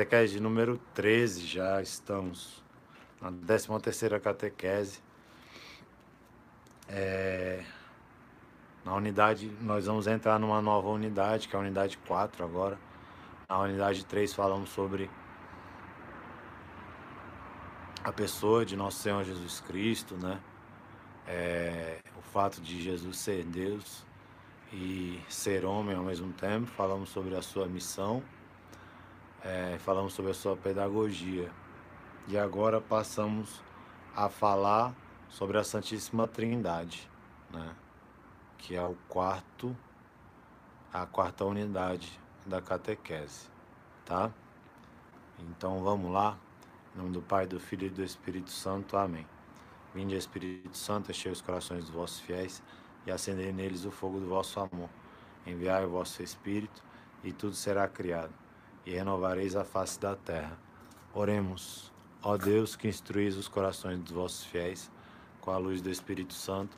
Catequese número 13, já estamos na 13 terceira catequese. É, na unidade, nós vamos entrar numa nova unidade, que é a unidade 4 agora. Na unidade 3 falamos sobre a pessoa de nosso Senhor Jesus Cristo, né? É, o fato de Jesus ser Deus e ser homem ao mesmo tempo. Falamos sobre a sua missão, é, falamos sobre a sua pedagogia. E agora passamos a falar sobre a Santíssima Trindade, né? que é o quarto, a quarta unidade da catequese, tá? Então vamos lá. Em nome do Pai, do Filho e do Espírito Santo. Amém. Vinde, Espírito Santo, enchei os corações dos vossos fiéis e acendei neles o fogo do vosso amor. Enviai o vosso Espírito e tudo será criado, e renovareis a face da terra. Oremos, ó Deus que instruís os corações dos vossos fiéis com a luz do Espírito Santo,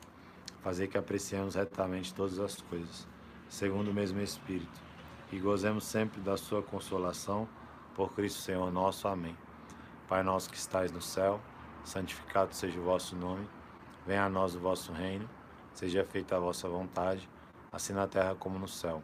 fazer que apreciemos retamente todas as coisas, segundo o mesmo Espírito, e gozemos sempre da sua consolação, por Cristo Senhor nosso. Amém. Pai nosso que estais no céu, santificado seja o vosso nome, venha a nós o vosso reino, seja feita a vossa vontade, assim na terra como no céu.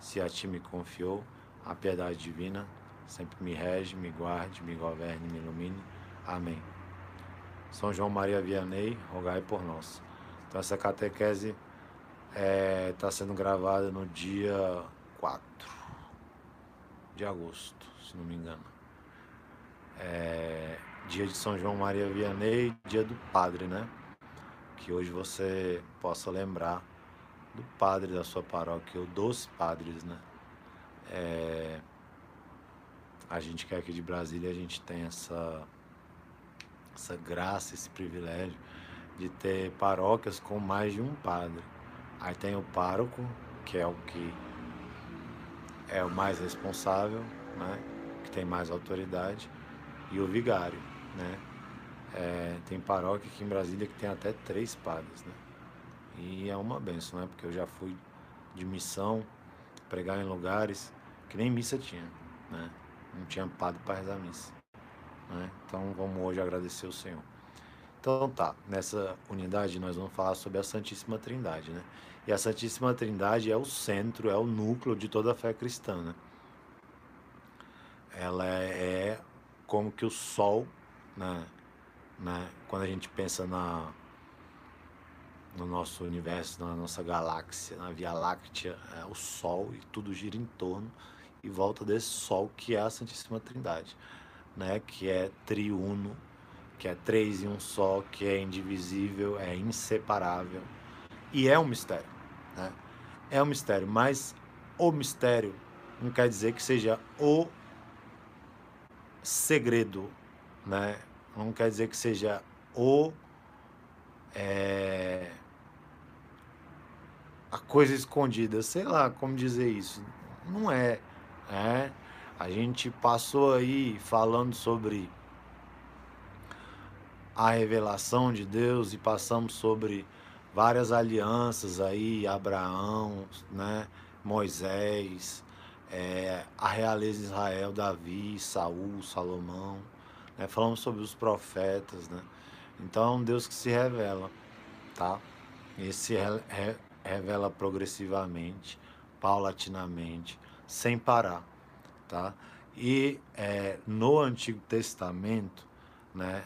se a ti me confiou, a piedade divina sempre me rege, me guarde, me governe, me ilumine. Amém. São João Maria Vianney, rogai por nós. Então essa catequese está é, tá sendo gravada no dia 4 de agosto, se não me engano. É, dia de São João Maria Vianney, dia do padre, né? Que hoje você possa lembrar do padre da sua paróquia, ou dos padres, né? É, a gente que é aqui de Brasília, a gente tem essa, essa graça, esse privilégio de ter paróquias com mais de um padre. Aí tem o pároco, que é o que é o mais responsável, né? que tem mais autoridade, e o vigário. Né? É, tem paróquia aqui em Brasília que tem até três padres. Né? E é uma benção, né? porque eu já fui de missão, pregar em lugares que nem missa tinha. Né? Não tinha padre para rezar missa. Né? Então vamos hoje agradecer o Senhor. Então tá, nessa unidade nós vamos falar sobre a Santíssima Trindade, né? E a Santíssima Trindade é o centro, é o núcleo de toda a fé cristã, né? Ela é como que o Sol, né? né? Quando a gente pensa na no nosso universo, na nossa galáxia, na Via Láctea, é o Sol e tudo gira em torno e volta desse Sol que é a Santíssima Trindade, né? Que é triuno, que é três em um só, que é indivisível, é inseparável e é um mistério, né? É um mistério, mas o mistério não quer dizer que seja o segredo, né? Não quer dizer que seja o é, a coisa escondida, sei lá como dizer isso. Não é, é. A gente passou aí falando sobre a revelação de Deus e passamos sobre várias alianças aí, Abraão, né, Moisés, é, a realeza de Israel, Davi, Saul, Salomão, né, falamos sobre os profetas, né, então Deus que se revela, tá, e se re, re, revela progressivamente, paulatinamente, sem parar, tá, e é, no Antigo Testamento, né,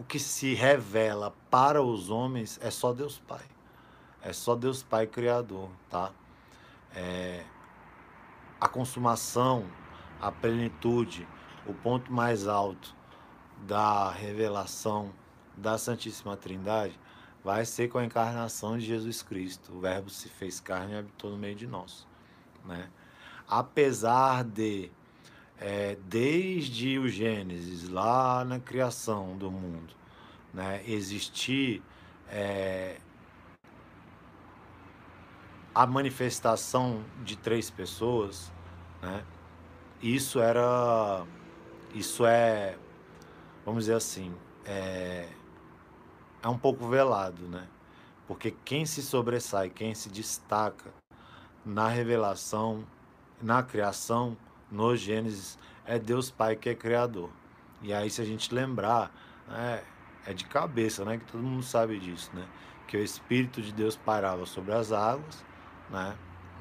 o que se revela para os homens é só Deus Pai. É só Deus Pai Criador, tá? É, a consumação, a plenitude, o ponto mais alto da revelação da Santíssima Trindade vai ser com a encarnação de Jesus Cristo. O Verbo se fez carne e habitou no meio de nós. né? Apesar de, é, desde o Gênesis, lá na criação do mundo, né, existir é, a manifestação de três pessoas, né? Isso era, isso é, vamos dizer assim, é, é um pouco velado, né? Porque quem se sobressai, quem se destaca na revelação, na criação, no Gênesis, é Deus Pai que é criador. E aí, se a gente lembrar, é, é de cabeça, né? Que todo mundo sabe disso, né? Que o Espírito de Deus parava sobre as águas, né?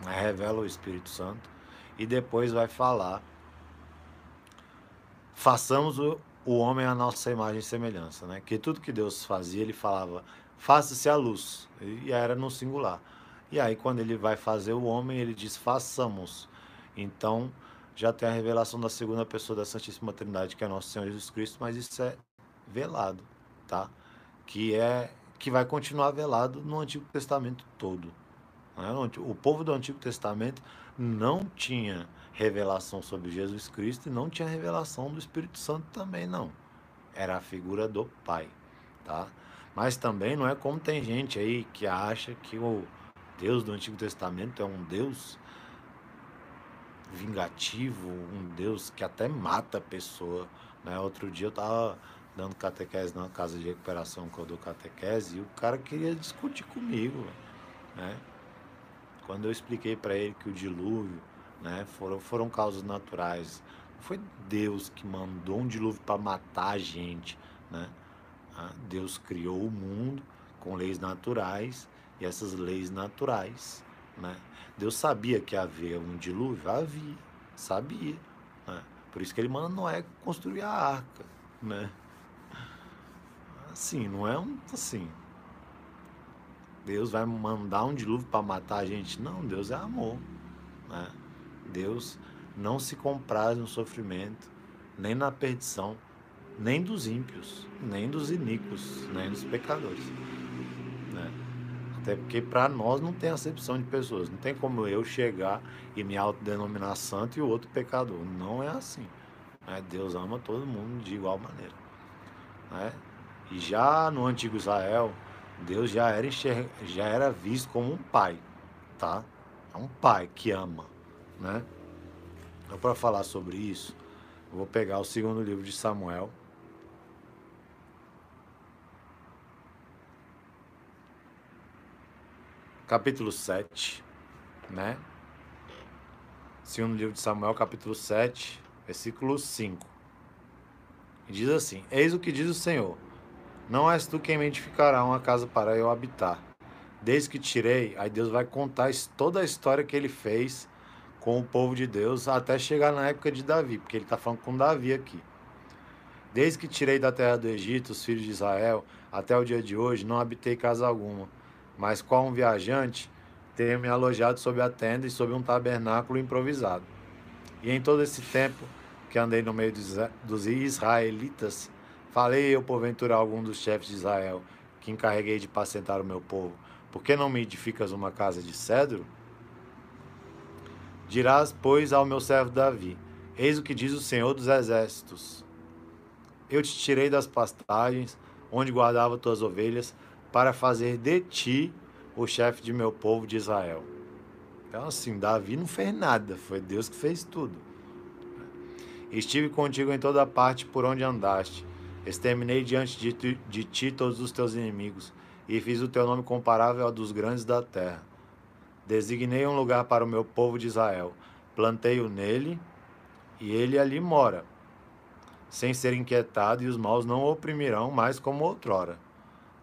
Revela o Espírito Santo. E depois vai falar: façamos o, o homem a nossa imagem e semelhança, né? Que tudo que Deus fazia, ele falava: faça-se a luz. E era no singular. E aí, quando ele vai fazer o homem, ele diz: façamos. Então, já tem a revelação da segunda pessoa da Santíssima Trindade, que é nosso Senhor Jesus Cristo, mas isso é velado, tá? Que é que vai continuar velado no Antigo Testamento todo. Né? O povo do Antigo Testamento não tinha revelação sobre Jesus Cristo e não tinha revelação do Espírito Santo também, não. Era a figura do Pai, tá? Mas também não é como tem gente aí que acha que o Deus do Antigo Testamento é um Deus vingativo, um Deus que até mata a pessoa. Né? Outro dia eu tava dando catequese na casa de recuperação que eu dou catequese e o cara queria discutir comigo. Né? Quando eu expliquei para ele que o dilúvio né, foram, foram causas naturais, foi Deus que mandou um dilúvio para matar a gente. Né? Ah, Deus criou o mundo com leis naturais e essas leis naturais. Né? Deus sabia que havia um dilúvio? Havia, sabia. Né? Por isso que ele manda Noé construir a arca. Né? Assim, não é um assim. Deus vai mandar um dilúvio para matar a gente. Não, Deus é amor. Né? Deus não se compraz no sofrimento, nem na perdição, nem dos ímpios, nem dos iníquos, nem dos pecadores. Né? Até porque para nós não tem acepção de pessoas. Não tem como eu chegar e me autodenominar santo e o outro pecador. Não é assim. Né? Deus ama todo mundo de igual maneira. Né? E já no antigo Israel, Deus já era, enxer... já era visto como um pai, tá? É um pai que ama, né? Então, para falar sobre isso, eu vou pegar o segundo livro de Samuel. Capítulo 7, né? Segundo livro de Samuel, capítulo 7, versículo 5. E diz assim: Eis o que diz o Senhor não és tu quem me edificará uma casa para eu habitar. Desde que tirei, aí Deus vai contar toda a história que ele fez com o povo de Deus até chegar na época de Davi, porque ele está falando com Davi aqui. Desde que tirei da terra do Egito os filhos de Israel até o dia de hoje, não habitei casa alguma, mas qual um viajante, tenho me alojado sob a tenda e sob um tabernáculo improvisado. E em todo esse tempo que andei no meio dos israelitas, Falei eu, porventura, a algum dos chefes de Israel, que encarreguei de pacentar o meu povo, por que não me edificas uma casa de cedro? Dirás, pois, ao meu servo Davi: Eis o que diz o Senhor dos Exércitos: Eu te tirei das pastagens, onde guardava tuas ovelhas, para fazer de ti o chefe de meu povo de Israel. Então, assim, Davi não fez nada, foi Deus que fez tudo. Estive contigo em toda parte por onde andaste Exterminei diante de ti, de ti todos os teus inimigos, e fiz o teu nome comparável ao dos grandes da terra. Designei um lugar para o meu povo de Israel, plantei-o nele, e ele ali mora, sem ser inquietado, e os maus não o oprimirão mais como outrora,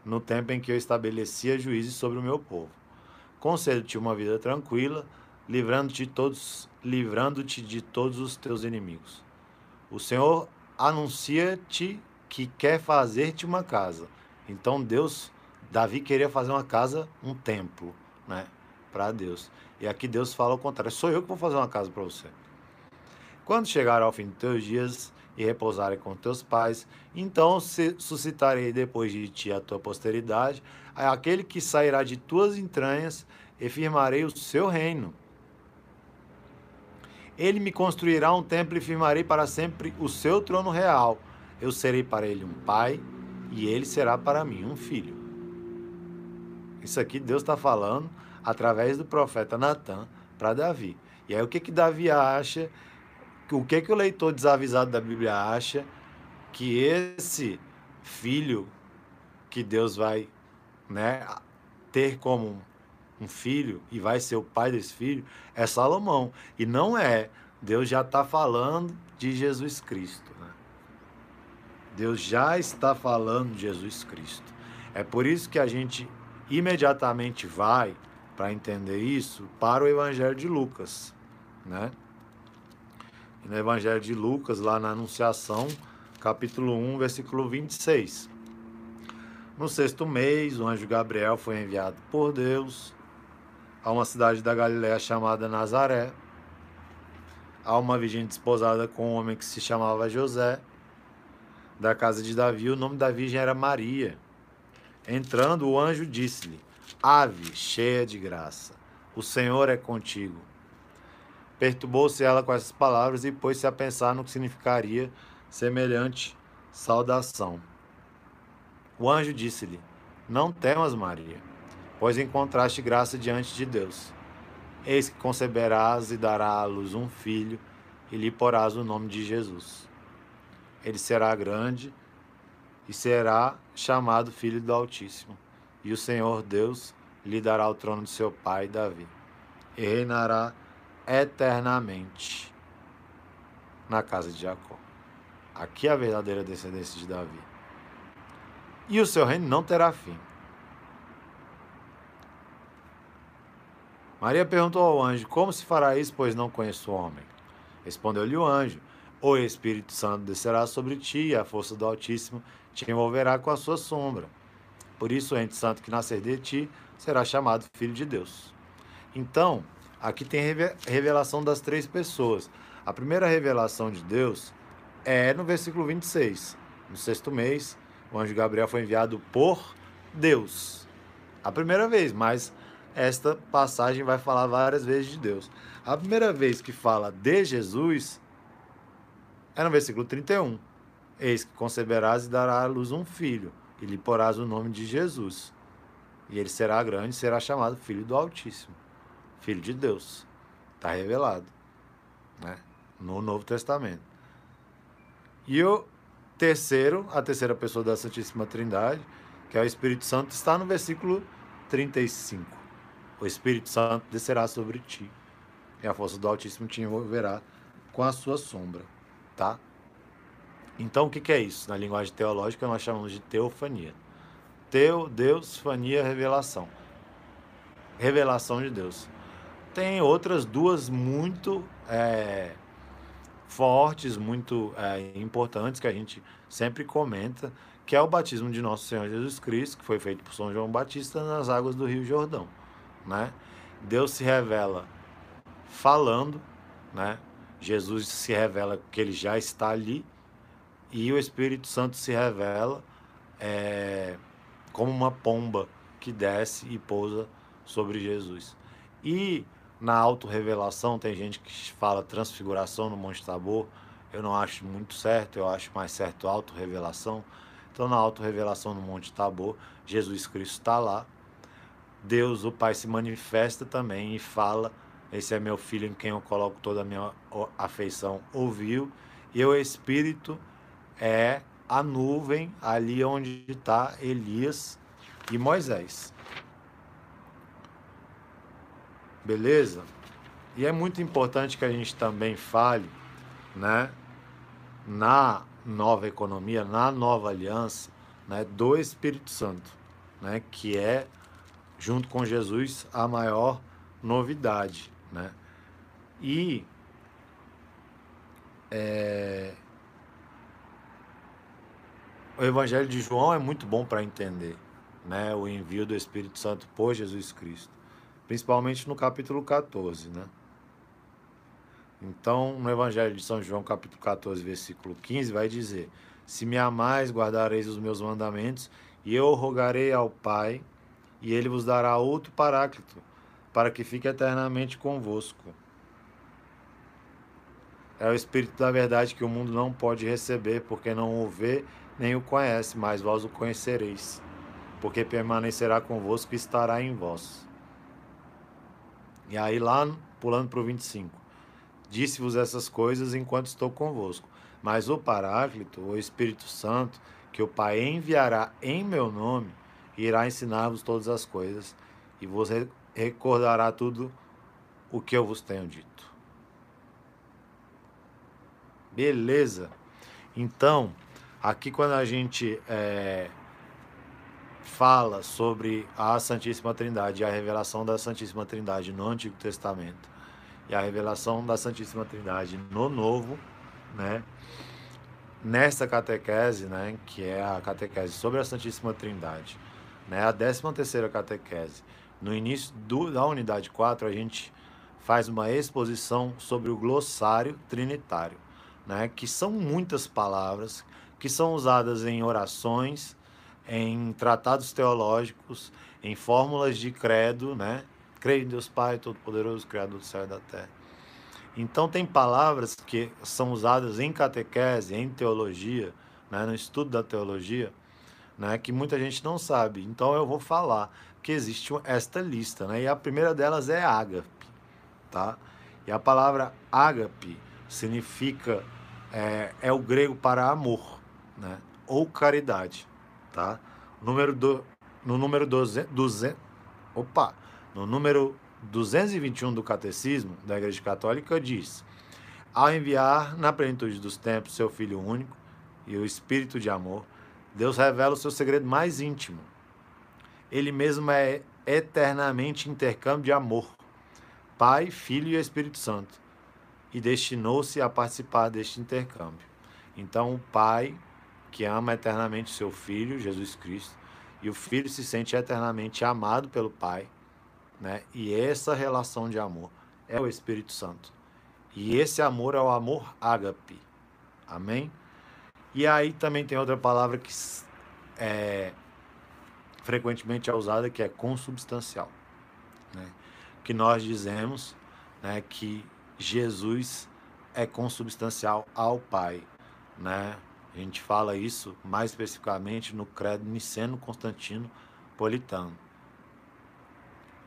no tempo em que eu estabelecia juízes sobre o meu povo. Concedo-te uma vida tranquila, livrando-te todos, livrando-te de todos os teus inimigos. O Senhor anuncia-te que quer fazer-te uma casa. Então Deus, Davi queria fazer uma casa, um templo, né, para Deus. E aqui Deus fala o contrário: sou eu que vou fazer uma casa para você. Quando chegar ao fim dos teus dias e repousarem com teus pais, então suscitarei depois de ti a tua posteridade, aquele que sairá de tuas entranhas, e firmarei o seu reino. Ele me construirá um templo e firmarei para sempre o seu trono real. Eu serei para ele um pai e ele será para mim um filho. Isso aqui Deus está falando através do profeta Natan para Davi. E aí o que que Davi acha? O que que o leitor desavisado da Bíblia acha que esse filho que Deus vai, né, ter como um filho e vai ser o pai desse filho é Salomão. E não é. Deus já está falando de Jesus Cristo. Né? Deus já está falando de Jesus Cristo. É por isso que a gente imediatamente vai, para entender isso, para o Evangelho de Lucas. Né? E no Evangelho de Lucas, lá na Anunciação, capítulo 1, versículo 26. No sexto mês, o anjo Gabriel foi enviado por Deus a uma cidade da Galiléia chamada Nazaré, a uma virgem desposada com um homem que se chamava José, da casa de Davi. O nome da virgem era Maria. Entrando, o anjo disse-lhe: Ave, cheia de graça, o Senhor é contigo. Perturbou-se ela com essas palavras e pôs-se a pensar no que significaria semelhante saudação. O anjo disse-lhe: Não temas, Maria pois encontraste graça diante de Deus. Eis que conceberás e dará à luz um filho, e lhe porás o nome de Jesus. Ele será grande e será chamado Filho do Altíssimo, e o Senhor Deus lhe dará o trono de seu pai Davi, e reinará eternamente na casa de Jacó. Aqui é a verdadeira descendência de Davi. E o seu reino não terá fim. Maria perguntou ao anjo: Como se fará isso, pois não conheço o homem? Respondeu-lhe o anjo: O Espírito Santo descerá sobre ti, e a força do Altíssimo te envolverá com a sua sombra. Por isso, o ente santo que nascer de ti será chamado Filho de Deus. Então, aqui tem revelação das três pessoas. A primeira revelação de Deus é no versículo 26. No sexto mês, o anjo Gabriel foi enviado por Deus. A primeira vez, mas esta passagem vai falar várias vezes de Deus. A primeira vez que fala de Jesus é no versículo 31. Eis que conceberás e dará à luz um filho, e lhe porás o nome de Jesus. E ele será grande será chamado Filho do Altíssimo, Filho de Deus. Está revelado né? no Novo Testamento. E o terceiro, a terceira pessoa da Santíssima Trindade, que é o Espírito Santo, está no versículo 35 o Espírito Santo descerá sobre ti, e a força do Altíssimo te envolverá com a sua sombra, tá? Então, o que, que é isso? Na linguagem teológica, nós chamamos de teofania. Teu, Deus, fania, revelação. Revelação de Deus. Tem outras duas muito é, fortes, muito é, importantes, que a gente sempre comenta, que é o batismo de nosso Senhor Jesus Cristo, que foi feito por São João Batista nas águas do Rio Jordão né? Deus se revela falando, né? Jesus se revela que ele já está ali e o Espírito Santo se revela é, como uma pomba que desce e pousa sobre Jesus. E na auto-revelação, tem gente que fala transfiguração no Monte Tabor, eu não acho muito certo, eu acho mais certo auto-revelação. Então, na auto-revelação no Monte Tabor, Jesus Cristo está lá, Deus, o Pai, se manifesta também e fala: Esse é meu filho em quem eu coloco toda a minha afeição. Ouviu. E o Espírito é a nuvem ali onde está Elias e Moisés. Beleza? E é muito importante que a gente também fale, né, na nova economia, na nova aliança, né, do Espírito Santo, né, que é junto com Jesus, a maior novidade. Né? E é, o Evangelho de João é muito bom para entender né, o envio do Espírito Santo por Jesus Cristo, principalmente no capítulo 14. Né? Então, no Evangelho de São João, capítulo 14, versículo 15, vai dizer: Se me amais, guardareis os meus mandamentos, e eu rogarei ao Pai e ele vos dará outro paráclito, para que fique eternamente convosco. é o Espírito da verdade que o mundo não pode receber, porque não o vê nem o conhece, mas vós o conhecereis, porque permanecerá convosco e estará em vós. E aí, lá, pulando para o 25: Disse-vos essas coisas enquanto estou convosco, mas o Paráclito, o Espírito Santo, que o Pai enviará em meu nome, irá ensinar-vos todas as coisas e vos recordará tudo o que eu vos tenho dito. Beleza. Então, aqui quando a gente é, fala sobre a Santíssima Trindade a revelação da Santíssima Trindade no Antigo Testamento e a revelação da Santíssima Trindade no Novo, né? Nesta catequese, né, que é a catequese sobre a Santíssima Trindade, né, a 13 terceira catequese, no início do, da unidade 4, a gente faz uma exposição sobre o glossário trinitário né, que são muitas palavras que são usadas em orações, em tratados teológicos, em fórmulas de credo, né? Creio em Deus Pai, Todo-Poderoso, Criador do céu e da terra. Então, tem palavras que são usadas em catequese, em teologia, né, no estudo da teologia, né, que muita gente não sabe. Então, eu vou falar que existe esta lista, né, e a primeira delas é ágape, tá? E a palavra ágape significa é, é o grego para amor, né? ou caridade. Tá? Número do, no número 200, 200, opa, no número 221 do Catecismo da Igreja Católica diz: Ao enviar na plenitude dos tempos seu Filho único e o Espírito de amor, Deus revela o seu segredo mais íntimo. Ele mesmo é eternamente intercâmbio de amor, Pai, Filho e Espírito Santo e destinou-se a participar deste intercâmbio. Então, o Pai, que ama eternamente seu Filho, Jesus Cristo, e o Filho se sente eternamente amado pelo Pai, né? E essa relação de amor é o Espírito Santo. E esse amor é o amor ágape. Amém? E aí também tem outra palavra que é frequentemente é usada que é consubstancial, né? Que nós dizemos, né, que Jesus é consubstancial ao Pai, né? A gente fala isso mais especificamente no credo niceno constantino politano.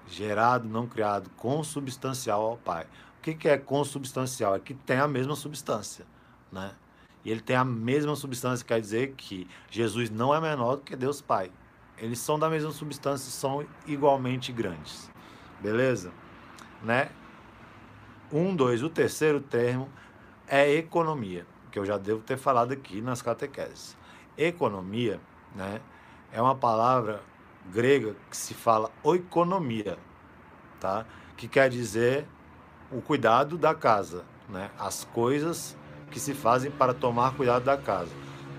Gerado, não criado, consubstancial ao Pai. O que, é consubstancial? É que tem a mesma substância, né? E ele tem a mesma substância, quer dizer que Jesus não é menor do que Deus Pai. Eles são da mesma substância são igualmente grandes. Beleza? Né? Um, dois. O terceiro termo é economia, que eu já devo ter falado aqui nas catequeses. Economia, né, é uma palavra grega que se fala oikonomia, tá? Que quer dizer o cuidado da casa, né? As coisas que se fazem para tomar cuidado da casa.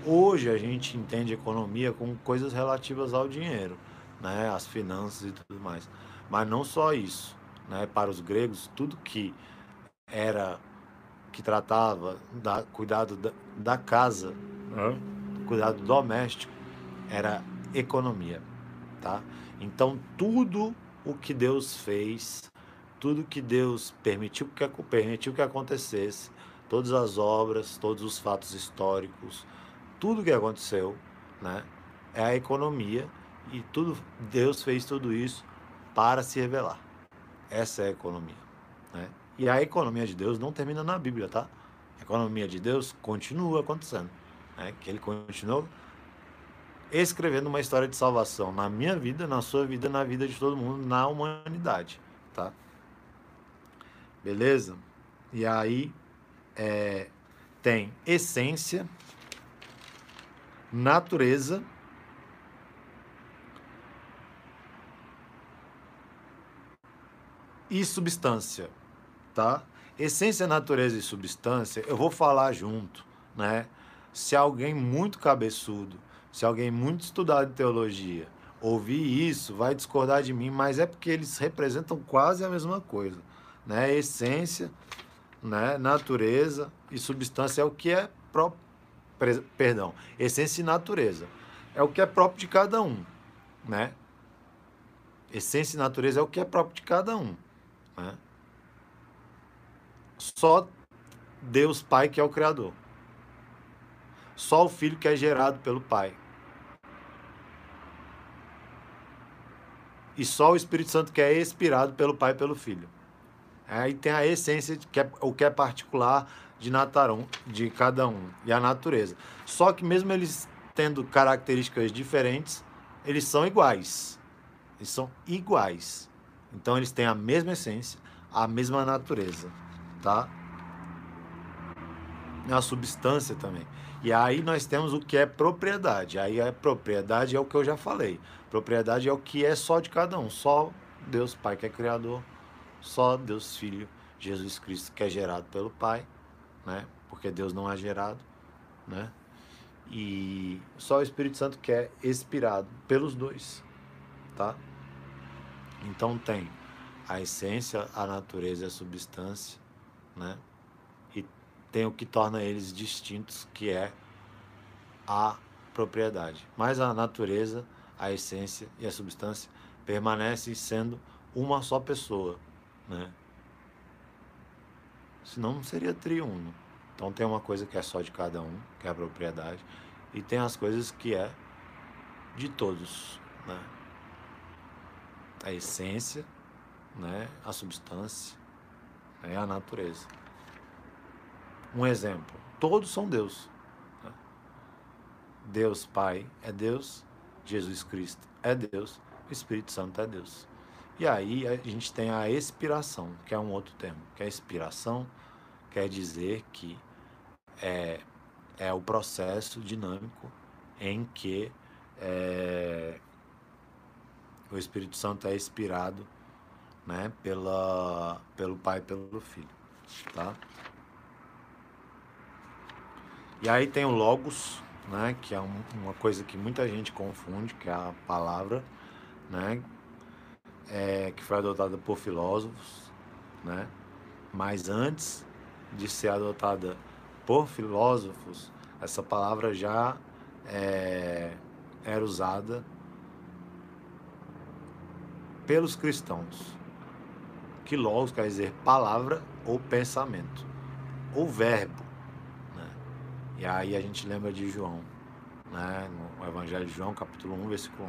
Hoje a gente entende economia como coisas relativas ao dinheiro, né? As finanças e tudo mais. Mas não só isso, né? Para os gregos, tudo que era que tratava da cuidado da, da casa, cuidado doméstico, era economia, tá? Então tudo o que Deus fez, tudo que Deus permitiu que permitiu que acontecesse, todas as obras, todos os fatos históricos, tudo que aconteceu, né? É a economia e tudo Deus fez tudo isso para se revelar. Essa é a economia, né? E a economia de Deus não termina na Bíblia, tá? A economia de Deus continua acontecendo. Né? Que ele continuou escrevendo uma história de salvação na minha vida, na sua vida, na vida de todo mundo, na humanidade, tá? Beleza? E aí é, tem essência, natureza, e substância tá? Essência, natureza e substância, eu vou falar junto, né? Se alguém muito cabeçudo, se alguém muito estudado em teologia ouvir isso, vai discordar de mim, mas é porque eles representam quase a mesma coisa, né? Essência, né? Natureza e substância é o que é próprio, perdão, essência e natureza é o que é próprio de cada um, né? Essência e natureza é o que é próprio de cada um, né? Só Deus Pai que é o Criador. Só o Filho que é gerado pelo Pai. E só o Espírito Santo que é expirado pelo Pai e pelo Filho. Aí tem a essência, que é, o que é particular de Natarão, de cada um, e a natureza. Só que mesmo eles tendo características diferentes, eles são iguais. Eles são iguais. Então eles têm a mesma essência, a mesma natureza, tá? É a substância também. E aí nós temos o que é propriedade. Aí a propriedade é o que eu já falei. Propriedade é o que é só de cada um. Só Deus Pai que é criador, só Deus Filho, Jesus Cristo que é gerado pelo Pai, né? Porque Deus não é gerado, né? E só o Espírito Santo que é expirado pelos dois, tá? Então tem a essência, a natureza e a substância, né? tem o que torna eles distintos, que é a propriedade. Mas a natureza, a essência e a substância permanecem sendo uma só pessoa, né? Senão não seria triuno. Então tem uma coisa que é só de cada um, que é a propriedade, e tem as coisas que é de todos, né? A essência, né? A substância, né? a natureza. Um exemplo: todos são Deus. Né? Deus Pai é Deus, Jesus Cristo é Deus, o Espírito Santo é Deus. E aí a gente tem a expiração, que é um outro termo. Que a expiração quer dizer que é, é o processo dinâmico em que é, o Espírito Santo é expirado né, pela, pelo Pai e pelo Filho. Tá? E aí tem o logos, né, que é um, uma coisa que muita gente confunde, que é a palavra, né, é, que foi adotada por filósofos, né, mas antes de ser adotada por filósofos, essa palavra já é, era usada pelos cristãos. Que logos quer dizer palavra ou pensamento, ou verbo. E aí a gente lembra de João, né? no Evangelho de João, capítulo 1, versículo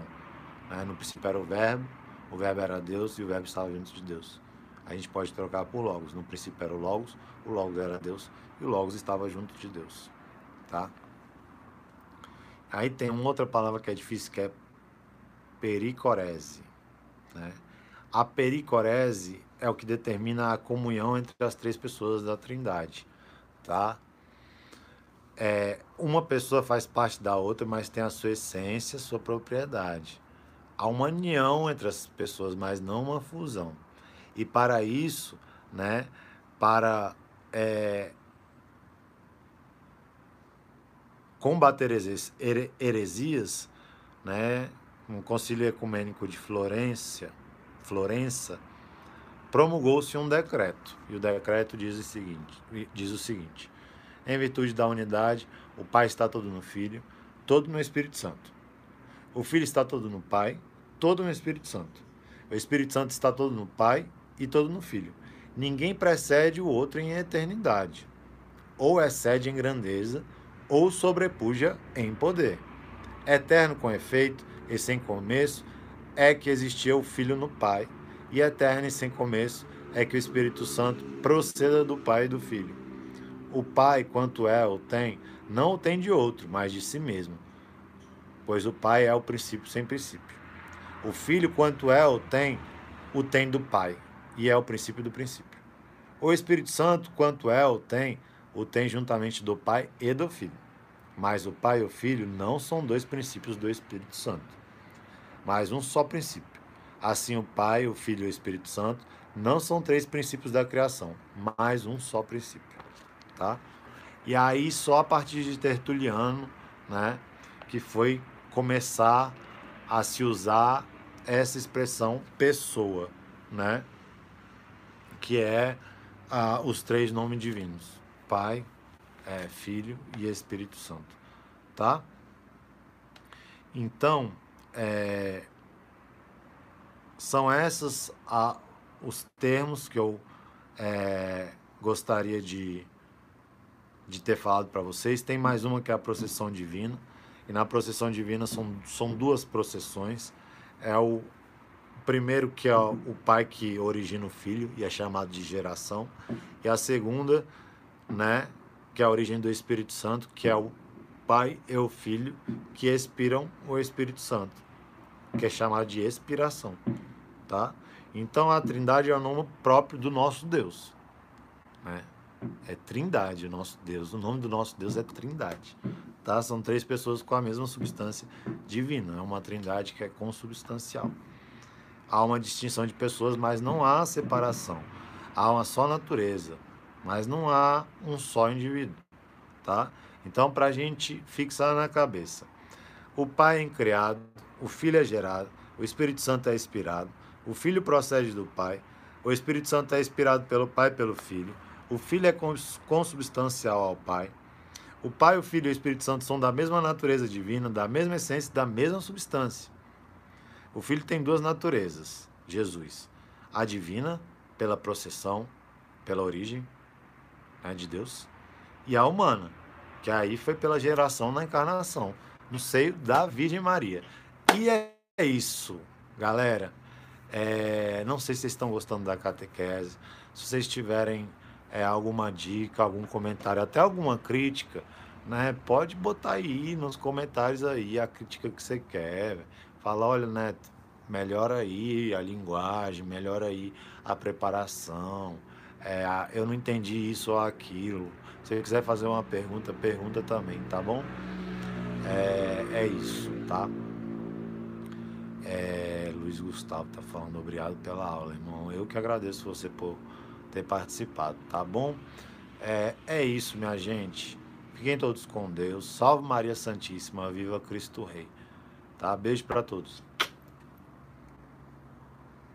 1. Né? No princípio era o verbo, o verbo era Deus e o verbo estava junto de Deus. A gente pode trocar por Logos. No princípio era o Logos, o Logos era Deus e o Logos estava junto de Deus. Tá? Aí tem uma outra palavra que é difícil que é pericorese. Né? A pericorese é o que determina a comunhão entre as três pessoas da Trindade. Tá? é, uma pessoa faz parte da outra, mas tem a sua essência, sua propriedade. Há uma união entre as pessoas, mas não uma fusão. E para isso, né, para é, combater heresias, né, um concílio ecumênico de Florência, Florença, promulgou-se um decreto. E o decreto diz o seguinte, diz o seguinte: em virtude da unidade, o Pai está todo no Filho, todo no Espírito Santo. O Filho está todo no Pai, todo no Espírito Santo. O Espírito Santo está todo no Pai e todo no Filho. Ninguém precede o outro em eternidade. Ou excede em grandeza, ou sobrepuja em poder. Eterno com efeito e sem começo é que existia o Filho no Pai, e eterno e sem começo é que o Espírito Santo proceda do Pai e do Filho o Pai, quanto é ou tem, não o tem de outro, mas de si mesmo. Pois o Pai é o princípio sem princípio. O Filho, quanto é ou tem, o tem do Pai, e é o princípio do princípio. O Espírito Santo, quanto é ou tem, o tem juntamente do Pai e do Filho. Mas o Pai e o Filho não são dois princípios do Espírito Santo, mas um só princípio. Assim, o Pai, o Filho e o Espírito Santo não são três princípios da criação, mas um só princípio tá? E aí só a partir de Tertuliano, né, que foi começar a se usar essa expressão pessoa, né? Que é ah, os três nomes divinos: Pai, é, Filho e Espírito Santo, tá? Então, é, são esses ah, os termos que eu é, gostaria de de ter falado para vocês. Tem mais uma que é a processão divina. E na processão divina são, são duas processões. É o primeiro que é o pai que origina o filho e é chamado de geração. E a segunda, né, que é a origem do Espírito Santo, que é o pai e o filho que expiram o Espírito Santo, que é chamado de expiração, tá? Então a Trindade é o nome próprio do nosso Deus, né? É Trindade, o nosso Deus. O nome do nosso Deus é Trindade. Tá? São três pessoas com a mesma substância divina. É uma Trindade que é consubstancial. Há uma distinção de pessoas, mas não há separação. Há uma só natureza, mas não há um só indivíduo, tá? Então, para a gente fixar na cabeça, o Pai é criado, o Filho é gerado, o Espírito Santo é inspirado, o Filho procede do Pai, o Espírito Santo é inspirado pelo Pai e pelo Filho, o Filho é consubstancial ao Pai. O Pai, o Filho e o Espírito Santo são da mesma natureza divina, da mesma essência, da mesma substância. O Filho tem duas naturezas, Jesus. A divina, pela processão, pela origem né, de Deus, e a humana, que aí foi pela geração na encarnação, no seio da Virgem Maria. E é isso, galera. É, não sei se vocês estão gostando da catequese. Se vocês tiverem é, alguma dica, algum comentário, até alguma crítica, né? Pode botar aí nos comentários aí a crítica que você quer. Fala, olha, Neto, melhora aí a linguagem, melhora aí a preparação. É, eu não entendi isso ou aquilo. Se você quiser fazer uma pergunta, pergunta também, tá bom? É, é isso, tá? É, Luiz Gustavo tá falando, obrigado pela aula, irmão. Eu que agradeço você por ter participado, tá bom? É, é isso, minha gente. Fiquem todos com Deus. Salve Maria Santíssima, viva Cristo Rei. Tá? Beijo para todos.